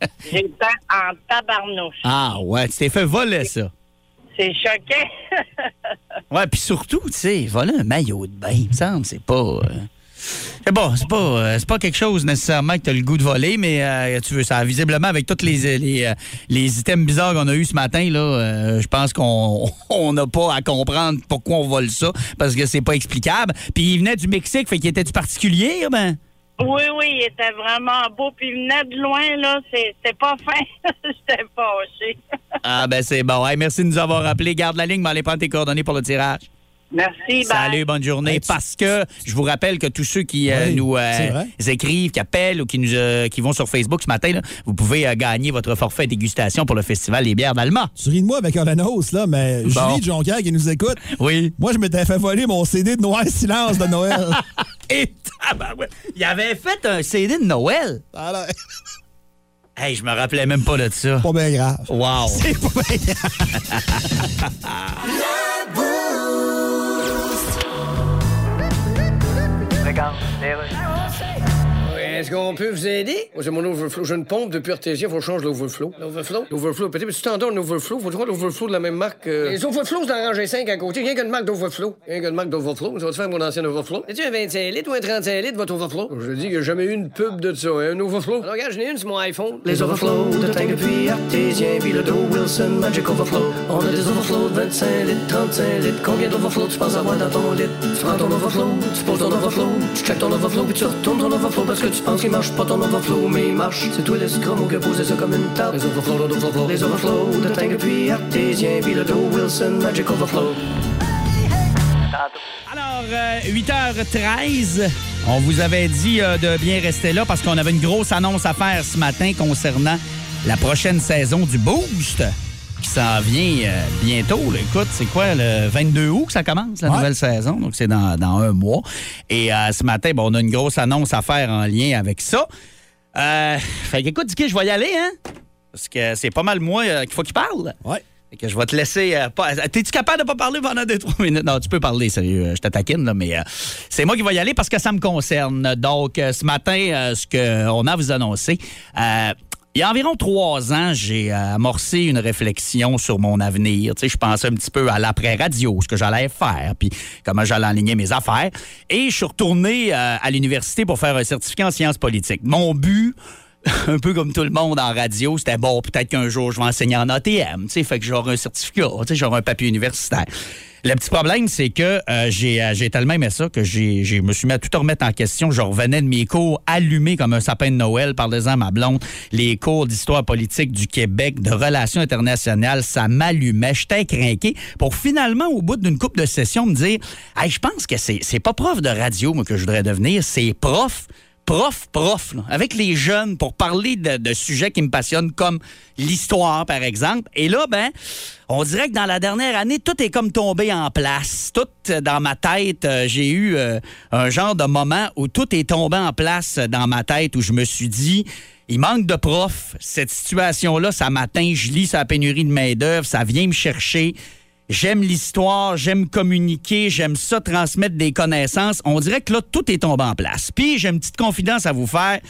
J: J'étais en tabarnouche.
C: Ah, ouais, tu t'es fait voler ça.
J: C'est choqué.
C: Ouais, puis surtout, tu sais, voler un maillot de bain, il me semble, c'est pas. euh, C'est bon, c'est pas, euh, c'est pas quelque chose nécessairement que tu as le goût de voler, mais euh, tu veux ça. Visiblement, avec tous les, les, euh, les items bizarres qu'on a eu ce matin, là, euh, je pense qu'on on n'a pas à comprendre pourquoi on vole ça, parce que c'est pas explicable. Puis il venait du Mexique, fait qu'il était du particulier, ben.
J: oui, oui, il était vraiment beau. Puis il venait de loin, là. C'est- C'était pas fin. J'étais fâché.
C: Ah, ben c'est bon. Hey, merci de nous avoir appelé. Garde la ligne, mais allez prendre tes coordonnées pour le tirage.
J: Merci, bye.
C: Salut, bonne journée.
D: Hey, tu-
C: Parce que je vous rappelle que tous ceux qui euh,
D: Oui,
C: nous euh,
D: vrai.
C: écrivent, qui appellent ou qui nous euh, qui vont sur Facebook ce matin, là, vous pouvez euh, gagner votre forfait dégustation pour le festival des bières d'Alma.
D: tu ris de moi avec un annos, là, mais
C: Bon.
D: Julie de Jonquière qui nous écoute,
C: Oui.
D: moi, je m'étais fait voler mon CD de Noir Silence de Noël.
C: Et tabarouette, il avait fait un CD de Noël.
D: Alors,
C: Hey, je me rappelais même pas de ça.
D: pas bien grave.
C: Wow.
D: C'est pas bien Legal, beleza.
E: Est-ce qu'on peut vous aider? Moi, c'est mon overflow. J'ai une pompe depuis artésien, faut que je change l'overflow. L'overflow? L'overflow. Peut-être petit standard, un overflow. Faut trouver l'overflow de la même marque. euh, Les overflows, c'est en rangée 5 à côté. Rien qu'une marque d'overflow. Rien qu'une marque d'overflow. Ça va te faire mon ancien overflow. Es-tu un 25 litres ou un 35 litres, votre overflow? Je dis qu'il n'y a jamais eu une pub de ça. hein, Un overflow. Alors, regarde, j'en ai une sur mon iPhone. Les overflows de tank depuis artésien, puis le dos Wilson Magic Overflow. On a des overflows de 25 litres, 35 litres. Combien d'overflows tu penses avoir dans ton lit? Tu prends ton overflow, tu poses ton overflow, tu checkes ton overflow, puis tu retournes ton overflow parce que tu penses qu'il marche pas ton overflow, mais il marche. C'est toi l'escroc qui a posé ça comme une table. Les overflows, les overflows, les overflows de tank depuis artésien, puis le dos Wilson Magic Overflow.
C: Alors, euh, 8h13, on vous avait dit euh, de bien rester là parce qu'on avait une grosse annonce à faire ce matin concernant la prochaine saison du Boost qui s'en vient euh, bientôt. là. Écoute, c'est quoi, le 22 août que ça commence, la
D: Ouais.
C: nouvelle saison? Donc, c'est dans, dans un mois. Et euh, ce matin, on a une grosse annonce à faire en lien avec ça. Euh, fait qu'écoute, Dicky, je vais y aller, hein? Parce que c'est pas mal moi euh, qu'il faut qu'il parle.
D: Ouais.
C: Fait que je vais te laisser. euh, pas- T'es-tu capable de pas parler pendant 2-3 minutes? Non, tu peux parler, sérieux. Je te taquine, là, mais euh, c'est moi qui vais y aller parce que ça me concerne. Donc, euh, ce matin, ce qu'on a à vous annoncer. Il y a environ trois ans, j'ai euh, amorcé une réflexion sur mon avenir. Tu sais, je pensais un petit peu à l'après-radio, ce que j'allais faire, puis comment j'allais aligner mes affaires. Et je suis retourné euh, à l'université pour faire un certificat en sciences politiques. Mon but, un peu comme tout le monde en radio, c'était bon, peut-être qu'un jour je vais enseigner en ATM, tu sais, fait que j'aurai un certificat, tu sais, j'aurai un papier universitaire. Le petit problème, c'est que euh, j'ai euh, j'ai tellement aimé ça que j'ai j'ai- me suis mis à tout remettre en question. Je revenais de mes cours allumés comme un sapin de Noël, parlez-en à ma blonde, les cours d'histoire politique du Québec, de relations internationales, ça m'allumait. J'étais craqué pour finalement, au bout d'une couple de sessions, me dire hey, je pense que c'est c'est pas prof de radio moi, que je voudrais devenir, c'est prof prof, prof, avec les jeunes pour parler de, sujets qui me passionnent comme l'histoire, par exemple. Et là, ben, on dirait que dans la dernière année, tout est comme tombé en place. Tout euh, dans ma tête, euh, j'ai eu euh, un genre de moment où tout est tombé en place dans ma tête, où je me suis dit, il manque de profs. Cette situation-là, ça m'atteint. Je lis la pénurie de main-d'œuvre, ça vient me chercher. J'aime l'histoire, j'aime communiquer, j'aime ça transmettre des connaissances. On dirait que là, tout est tombé en place. Puis, j'ai une petite confidence à vous faire.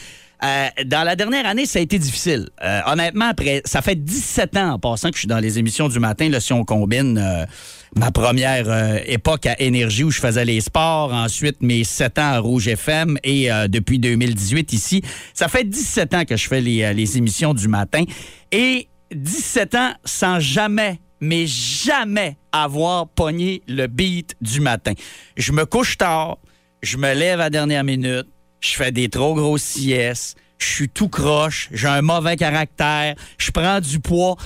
C: Euh, dans la dernière année, ça a été difficile. Euh, honnêtement, après, ça fait 17 ans en passant que je suis dans les émissions du matin, là, si on combine euh, ma première époque à Énergie où je faisais les sports, ensuite mes 7 ans à Rouge FM et depuis 2018 ici. Ça fait 17 ans que je fais les émissions du matin et 17 ans sans jamais mais jamais avoir pogné le beat du matin. Je me couche tard, je me lève à la dernière minute, je fais des trop grosses siestes, je suis tout croche, j'ai un mauvais caractère, je prends du poids.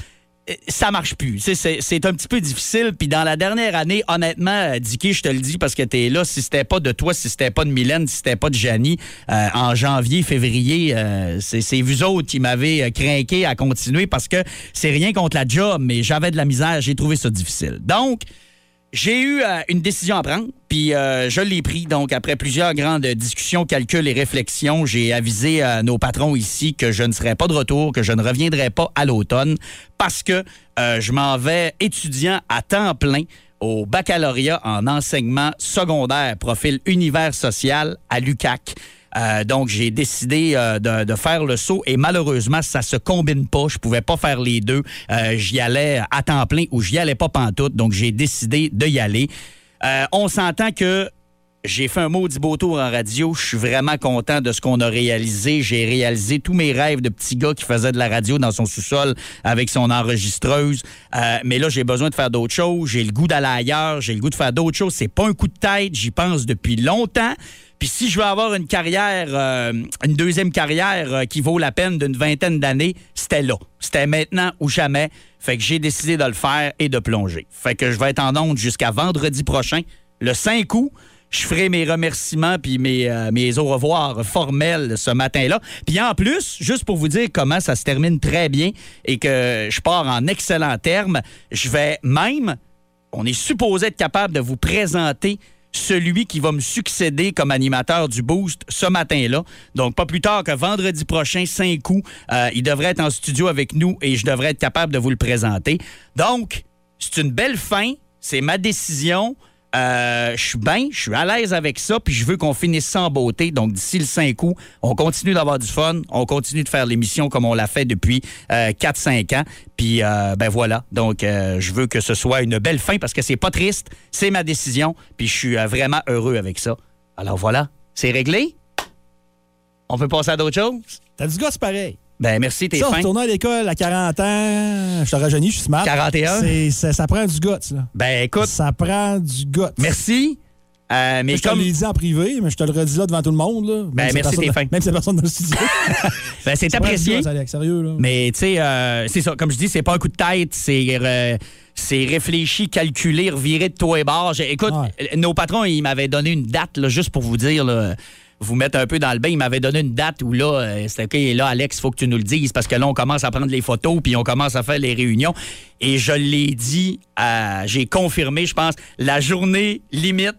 C: Ça marche plus. C'est- un petit peu difficile. Puis dans la dernière année, honnêtement, euh, Dicky, je te le dis parce que tu es là, si c'était pas de toi, si c'était pas de Mylène, si c'était pas de Janie, euh, en janvier, février, euh, c'est vous autres qui m'avez euh, craqué à continuer parce que c'est rien contre la job, mais j'avais de la misère, j'ai trouvé ça difficile. Donc, j'ai eu euh, une décision à prendre, puis euh, je l'ai pris. Donc, après plusieurs grandes discussions, calculs et réflexions, j'ai avisé à nos patrons ici que je ne serais pas de retour, que je ne reviendrai pas à l'automne, parce que euh, je m'en vais étudiant à temps plein au baccalauréat en enseignement secondaire, profil univers social à l'UCAC. Euh, donc, j'ai décidé euh, de, faire le saut et malheureusement, ça se combine pas. Je pouvais pas faire les deux. Euh, j'y allais à temps plein ou j'y allais pas pantoute. Donc, j'ai décidé de y aller. On s'entend que j'ai fait un maudit beau tour en radio. Je suis vraiment content de ce qu'on a réalisé. J'ai réalisé tous mes rêves de petit gars qui faisait de la radio dans son sous-sol avec son enregistreuse. Mais là, j'ai besoin de faire d'autres choses. J'ai le goût d'aller ailleurs. J'ai le goût de faire d'autres choses. C'est pas un coup de tête. J'y pense depuis longtemps. Puis si je veux avoir une carrière, euh, une deuxième carrière euh, qui vaut la peine d'une vingtaine d'années, c'était là. C'était maintenant ou jamais. Fait que j'ai décidé de le faire et de plonger. Fait que je vais être en onde jusqu'à vendredi prochain, le 5 août. Je ferai mes remerciements puis mes, euh, mes au revoir formels ce matin-là. Puis en plus, juste pour vous dire comment ça se termine très bien et que je pars en excellent terme, je vais même, on est supposé être capable de vous présenter celui qui va me succéder comme animateur du Boost ce matin-là. Donc, pas plus tard que vendredi prochain, 5 août, euh, il devrait être en studio avec nous et je devrais être capable de vous le présenter. Donc, c'est une belle fin, c'est ma décision. Euh, je suis bien, je suis à l'aise avec ça, puis je veux qu'on finisse ça en beauté. Donc, d'ici le 5 août, on continue d'avoir du fun, on continue de faire l'émission comme on l'a fait depuis euh, 4-5 ans. Puis, euh, ben voilà. Donc, euh, je veux que ce soit une belle fin parce que c'est pas triste, c'est ma décision, puis je suis euh, vraiment heureux avec ça. Alors voilà, c'est réglé? On peut passer à d'autres choses?
D: T'as du gosse pareil.
C: Ben merci, t'es
D: Ça,
C: fin.
D: retourner à l'école à 40 ans, je te rajeunis, je suis smart.
C: 41?
D: C'est- Ça, ça prend du guts, là.
C: Ben écoute,
D: Ça prend du guts.
C: merci. Euh, mais
D: je te
C: comme
D: l'ai dit en privé, mais je te le redis là devant tout le monde. Là.
C: Ben, merci, t'es fin.
D: Même si personne dans le studio.
C: ben, c'est apprécié.
D: guts, Alex, sérieux, là.
C: Mais tu sais, euh, c'est ça. Comme je dis, c'est pas un coup de tête, c'est euh, c'est réfléchi, calculé, reviré de toi et barre. Écoute,
D: Ouais.
C: euh, nos patrons, ils m'avaient donné une date, là, juste pour vous dire, là, vous mettre un peu dans le bain. Ils m'avaient donné une date où là, euh, c'était OK, là, Alex, il faut que tu nous le dises parce que là, on commence à prendre les photos puis on commence à faire les réunions. Et je l'ai dit, j'ai confirmé, je pense, la journée limite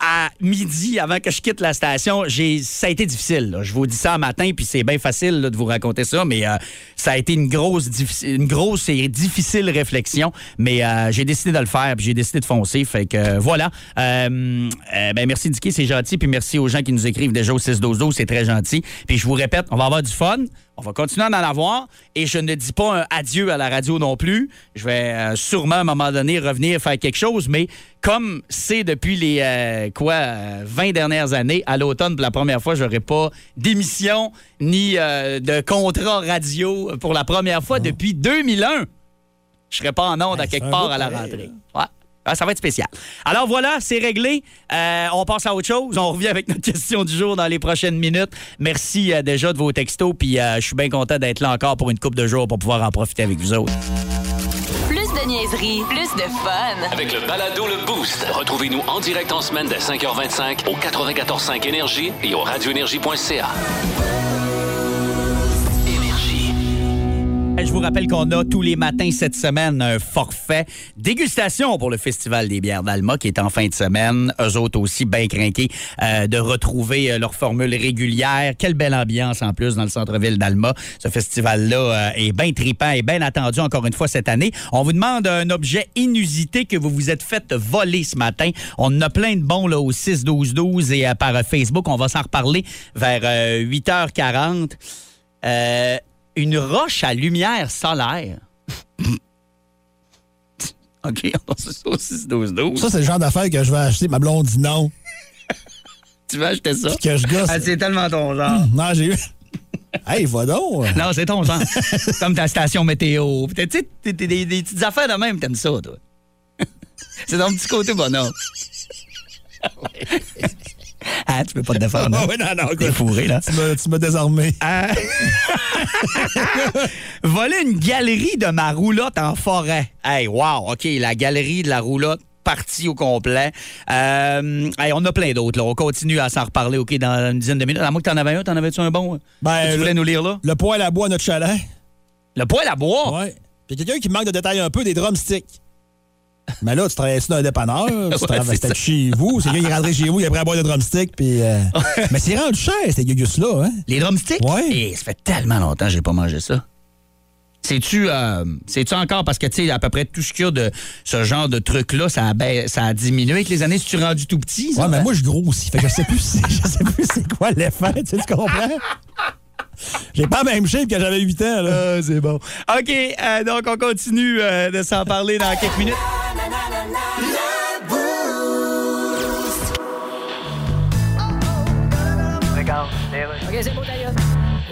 C: à midi, avant que je quitte la station, ça a été difficile. Je vous dis ça un matin, puis c'est bien facile de vous raconter ça, mais euh, ça a été une grosse, une grosse et difficile réflexion. Mais euh, j'ai décidé de le faire, puis j'ai décidé de foncer. Fait que voilà. Euh, ben, merci Dicky, c'est gentil, puis merci aux gens qui nous écrivent déjà au 6-12-12, c'est très gentil. Puis je vous répète, on va avoir du fun. On va continuer à en avoir et je ne dis pas un adieu à la radio non plus. Je vais euh, sûrement à un moment donné revenir faire quelque chose, mais comme c'est depuis les euh, quoi euh, 20 dernières années, à l'automne pour la première fois, j'aurai pas d'émission ni euh, de contrat radio pour la première fois depuis 2001. Je serai pas en onde à quelque part à la
D: pareil,
C: rentrée. Ouais. Ah, ça va être spécial. Alors voilà, c'est réglé. Euh, on passe à autre chose. On revient avec notre question du jour dans les prochaines minutes. Merci euh, déjà de vos textos. Puis euh, je suis bien content d'être là encore pour une coupe de jours pour pouvoir en profiter avec vous autres.
G: Plus de niaiserie, plus de fun.
B: Avec le balado Le Boost, retrouvez-nous en direct en semaine dès 5h25 au 94.5 Énergie et au radioénergie.ca.
C: Je vous rappelle qu'on a tous les matins cette semaine un forfait dégustation pour le Festival des bières d'Alma qui est en fin de semaine. Eux autres aussi bien craqués euh, de retrouver euh, leur formule régulière. Quelle belle ambiance en plus dans le centre-ville d'Alma. Ce festival-là euh, est bien tripant et bien attendu encore une fois cette année. On vous demande un objet inusité que vous vous êtes fait voler ce matin. On en a plein de bons là, au 6-12-12 et par Facebook. On va s'en reparler vers euh, 8h40. Euh, une roche à lumière solaire. OK, on va ça au 6-12-12.
D: Ça, c'est le genre d'affaire que je vais acheter. Ma blonde dit non.
C: Tu vas acheter ça?
D: Puis que je gosse.
C: Ah, c'est tellement ton genre.
D: Non, j'ai eu. Hey, va donc.
C: Non, c'est ton genre. Comme ta station météo. Tu sais, t'es des, des petites affaires de même, t'aimes ça, toi. c'est ton petit côté bonhomme. Tu peux pas te défendre.
D: Ah
C: hein?
D: ouais, non, non, écoute,
C: fourré, là.
D: Tu m'as- tu désarmé.
C: Euh, Voler une galerie de ma roulotte en forêt. Hey, wow, OK, la galerie de la roulotte partie au complet. Euh, hey, on a plein d'autres. là. On continue à s'en reparler OK, dans une dizaine de minutes. À moins que t'en avais un, t'en avais-tu un bon?
D: Ben,
C: que tu voulais
D: le-
C: nous lire là?
D: Le poêle à bois notre chalet.
C: Le poêle à bois?
D: Ouais. Puis quelqu'un qui manque de détails un peu des drumsticks. Mais là, tu travaillais dans un dépanneur, tu
C: Ouais,
D: travaillais
C: ça.
D: chez vous, c'est quelqu'un qui rentré chez vous, il a pris un boîte de drumsticks, puis... euh, Mais c'est rendu cher, ces gugus-là, hein?
C: Les drumsticks?
D: Ouais.
C: Et ça fait tellement longtemps que j'ai pas mangé ça. C'est-tu euh, encore parce que tu sais à peu près tout ce qu'il y a de ce genre de truc là ça ça a diminué avec les années si tu es rendu tout petit ça?
D: Ouais, mais moi, je grossis, fait que je sais plus, je sais plus c'est quoi l'effet, tu sais, tu comprends? J'ai pas la même shape que j'avais 8 ans, là.
C: Ah, c'est bon. OK, euh, donc on continue euh, de s'en parler dans quelques minutes.
E: OK, c'est beau, d'ailleurs.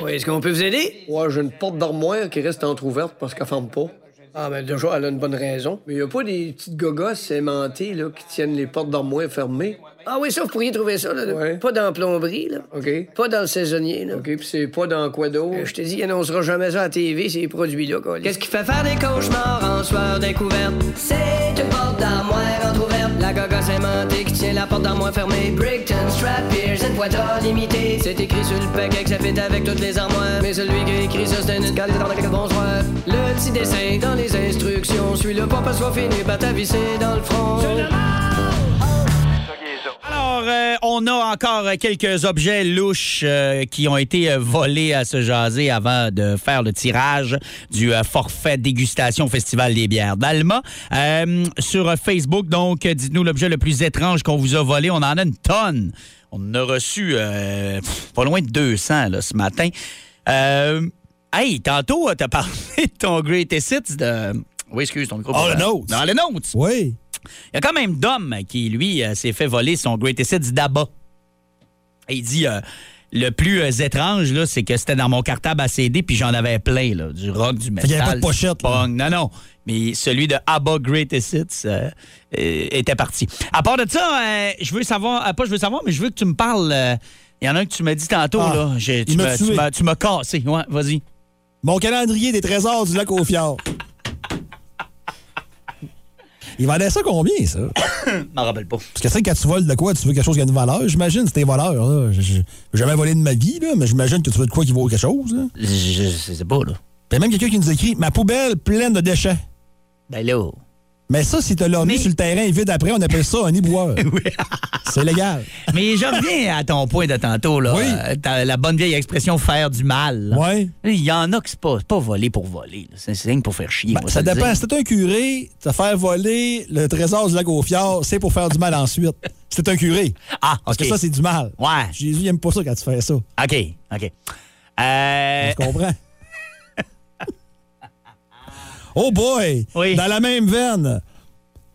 E: Oui, est-ce qu'on peut vous aider? Ouais, j'ai une porte d'armoire qui reste entrouverte parce qu'elle ferme pas. Ah, ben déjà, elle a une bonne raison. Mais il a pas des petites gogosses aimantées là, qui tiennent les portes d'armoire fermées? Ah oui, ça, vous pourriez trouver ça. Là, Pas dans plomberie, là. OK. Pas dans le saisonnier, là. OK, puis c'est pas dans quoi d'autre? je te dis, il annoncera jamais ça à la TV, ces produits-là. Qu'est-ce qui fait faire des cauchemars en soir découverte? C'est une porte d'armoire entrouverte. La gogosse aimantée qui tient la porte d'armoire fermée. Brickton, Strap, Pierce, une poitrine limitée. C'est écrit sur le paquet que ça fait avec toutes les armoires. Mais celui qui a écrit ça, c'est une carte de bonsoir. Le petit dessin dans les instructions. Suis-le pas parce qu'on finit par t'avisser dans le front.
C: Euh, on a encore quelques objets louches euh, qui ont été euh, volés à ce jaser avant de faire le tirage du euh, forfait dégustation au Festival des bières d'Alma. Sur Facebook, donc, dites-nous l'objet le plus étrange qu'on vous a volé. On en a une tonne. On en a reçu pff, pas loin de 200 là, ce matin. Hey, tantôt, tu as parlé de ton Greatest Hits de... Oui, excuse, ton micro.
D: Ah, le Notes.
C: Dans le Notes.
D: Oui.
C: Il y a quand même Dom qui, lui, euh, s'est fait voler son Greatest Hits d'Abba. Et il dit euh, le plus euh, étrange, là, c'est que c'était dans mon cartable à CD, puis j'en avais plein, là, du rock, du métal.
D: qu'il y avait pas de pochette.
C: Non, non. Mais celui de ABBA Greatest Hits était parti. À part de ça, je veux savoir, pas je veux savoir, mais je veux que tu me parles. Il y en a un que tu m'as dit tantôt,
D: Ah,
C: là.
D: Il
C: tu m'as cassé. Ouais, vas-y.
D: Mon calendrier des trésors du lac au fjord. Il vendait ça combien, ça?
C: Je m'en rappelle pas.
D: Parce que tu sais, quand tu voles de quoi, tu veux quelque chose qui a une valeur, j'imagine, c'est tes voleurs, là. J'ai jamais volé de ma vie, là, mais j'imagine que tu veux de quoi qui vaut quelque chose, là.
C: Je sais pas, là.
D: Il y a même quelqu'un qui nous écrit Ma poubelle pleine de déchets.
C: Ben là.
D: Mais ça, si t'as l'orné
C: Mais-
D: sur le terrain et vide après, on appelle ça un éboueur. C'est légal.
C: Mais je reviens à ton point de tantôt, là.
D: Oui.
C: Euh, t'as la bonne vieille expression faire du mal. là.
D: Ouais.
C: Il y en a que c'est pas, c'est pas voler pour voler. C'est c'est rien pour faire chier.
D: Ben,
C: moi,
D: ça dépend. Si t'es un curé, te faire voler le trésor du lac au fjord, c'est pour faire du mal ensuite. T'es un curé.
C: Ah,
D: Parce que ça, c'est du mal.
C: Ouais.
D: Jésus, il aime pas ça quand tu fais ça.
C: OK, OK. Euh,
D: Tu comprends? Oh boy!
C: Oui.
D: Dans la même veine,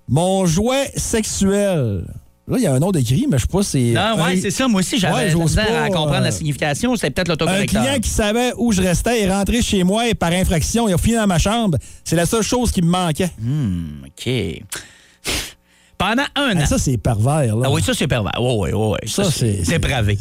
D: mon jouet sexuel. Là, il y a un nom d'écrit, mais je sais pas si c'est.
C: non, ouais,
D: un-
C: c'est ça. Moi aussi, j'avais
D: Ouais,
C: à comprendre
D: euh,
C: la signification. C'était peut-être
D: Un
C: l'autocorrecteur.
D: client qui savait où je restais est rentré chez moi et par infraction, il a fini dans ma chambre. C'est la seule chose qui me manquait.
C: OK. Pendant un an.
D: Ah, ça, c'est pervers, là.
C: Ah oui, ça, c'est pervers. Oui, oui, oui.
D: Ça, c'est-
C: dépravé.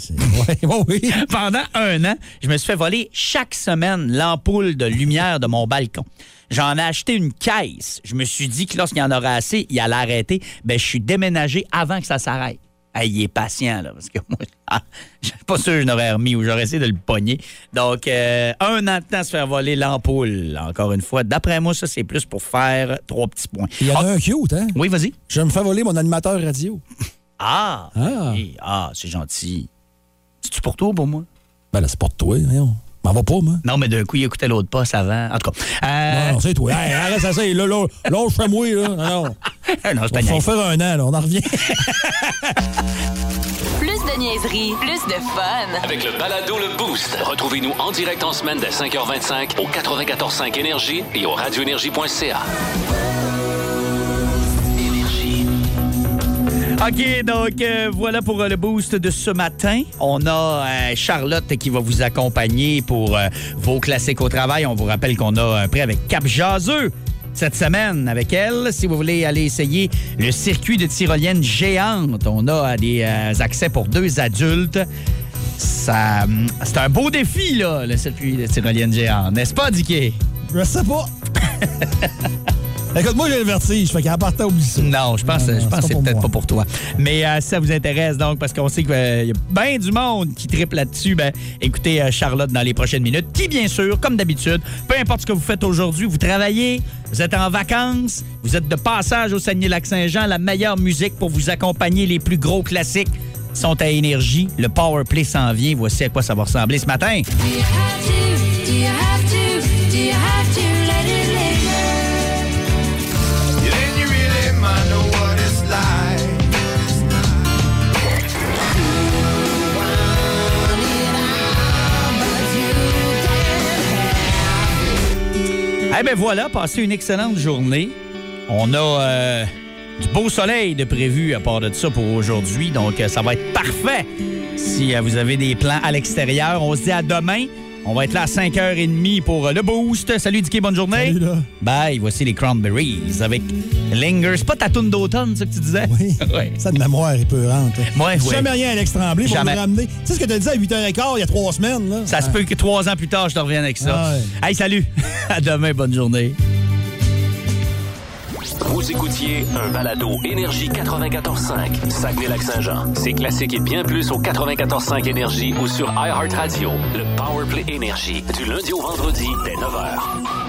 D: ouais, oui.
C: Pendant un an, je me suis fait voler chaque semaine l'ampoule de lumière de mon balcon. J'en ai acheté une caisse. Je me suis dit que lorsqu'il y en aurait assez, il allait arrêter. Ben, je suis déménagé avant que ça s'arrête. Ah, il est patient, là, parce que moi, ah, je suis pas sûr que je n'aurais remis ou j'aurais essayé de le pogner. Donc, euh, un an de temps à se faire voler l'ampoule, encore une fois. D'après moi, ça, c'est plus pour faire trois petits points.
D: Il y en a
C: Ah,
D: un cute, hein?
C: oui, vas-y.
D: Je me fais voler mon animateur radio.
C: Ah,
D: Ah.
C: oui. ah c'est gentil. C'est-tu pour toi ou pour moi?
D: Ben là, c'est de toi, voyons. M'en va pas, moi.
C: Non, mais d'un coup, il écoutait l'autre poste avant. En tout cas. euh,
D: Non, non, c'est toi. Hey, arrête ça, c'est là, là, là, je fais moi, là. Non, non. On va faire un an, là, on en revient.
G: Plus de niaiserie, plus de fun.
B: Avec le balado Le Boost, retrouvez-nous en direct en semaine dès 5h25 au 94.5 Énergie et au radioénergie.ca. Énergie.
C: OK, donc euh, voilà pour euh, le boost de ce matin. On a euh, Charlotte qui va vous accompagner pour euh, vos classiques au travail. On vous rappelle qu'on a un prêt avec Cap Jaseux. Cette semaine avec elle. Si vous voulez aller essayer le circuit de tyrolienne géante, on a des euh, accès pour deux adultes. Ça, hum, c'est un beau défi, là, le circuit de tyrolienne géante, n'est-ce pas, Dicky?
D: Je sais pas. Écoute, moi, j'ai le vertige, fait qu'à part oublie ça.
C: Non, je pense,
D: Non,
C: je pense que c'est peut-être pas pour toi. Mais euh, si ça vous intéresse, donc, parce qu'on sait qu'il y a bien du monde qui triple là-dessus, ben, écoutez euh, Charlotte dans les prochaines minutes, qui, bien sûr, comme d'habitude, peu importe ce que vous faites aujourd'hui, vous travaillez, vous êtes en vacances, vous êtes de passage au Saguenay-Lac-Saint-Jean, la meilleure musique pour vous accompagner, les plus gros classiques sont à énergie. Le Power Play s'en vient. Voici à quoi ça va ressembler ce matin. Eh bien voilà, passez une excellente journée. On a euh, du beau soleil de prévu à part de ça pour aujourd'hui, donc euh, ça va être parfait si euh, vous avez des plans à l'extérieur. On se dit à demain. On va être là à 5h30 pour euh, le boost. Salut Dicky, bonne journée.
D: Salut, là.
C: Bye, voici les Cranberries avec Linger. C'est pas ta toune d'automne, ça que tu disais?
D: Oui.
C: Ouais.
D: Ça de mémoire est peurante.
C: Ouais, ouais.
D: Jamais rien à Alex Tremblay pour
C: Jamais.
D: me ramener. Tu sais ce que tu as dit à 8h15 il y a trois semaines? Là?
C: Ça se peut que trois ans plus tard, je te revienne avec ça.
D: Ouais.
C: Hey, salut. à demain, bonne journée.
B: Vous écoutiez un balado Énergie 94.5, Saguenay-Lac-Saint-Jean. C'est classique et bien plus au 94.5 Énergie ou sur iHeartRadio. Le Powerplay Énergie, du lundi au vendredi dès 9h.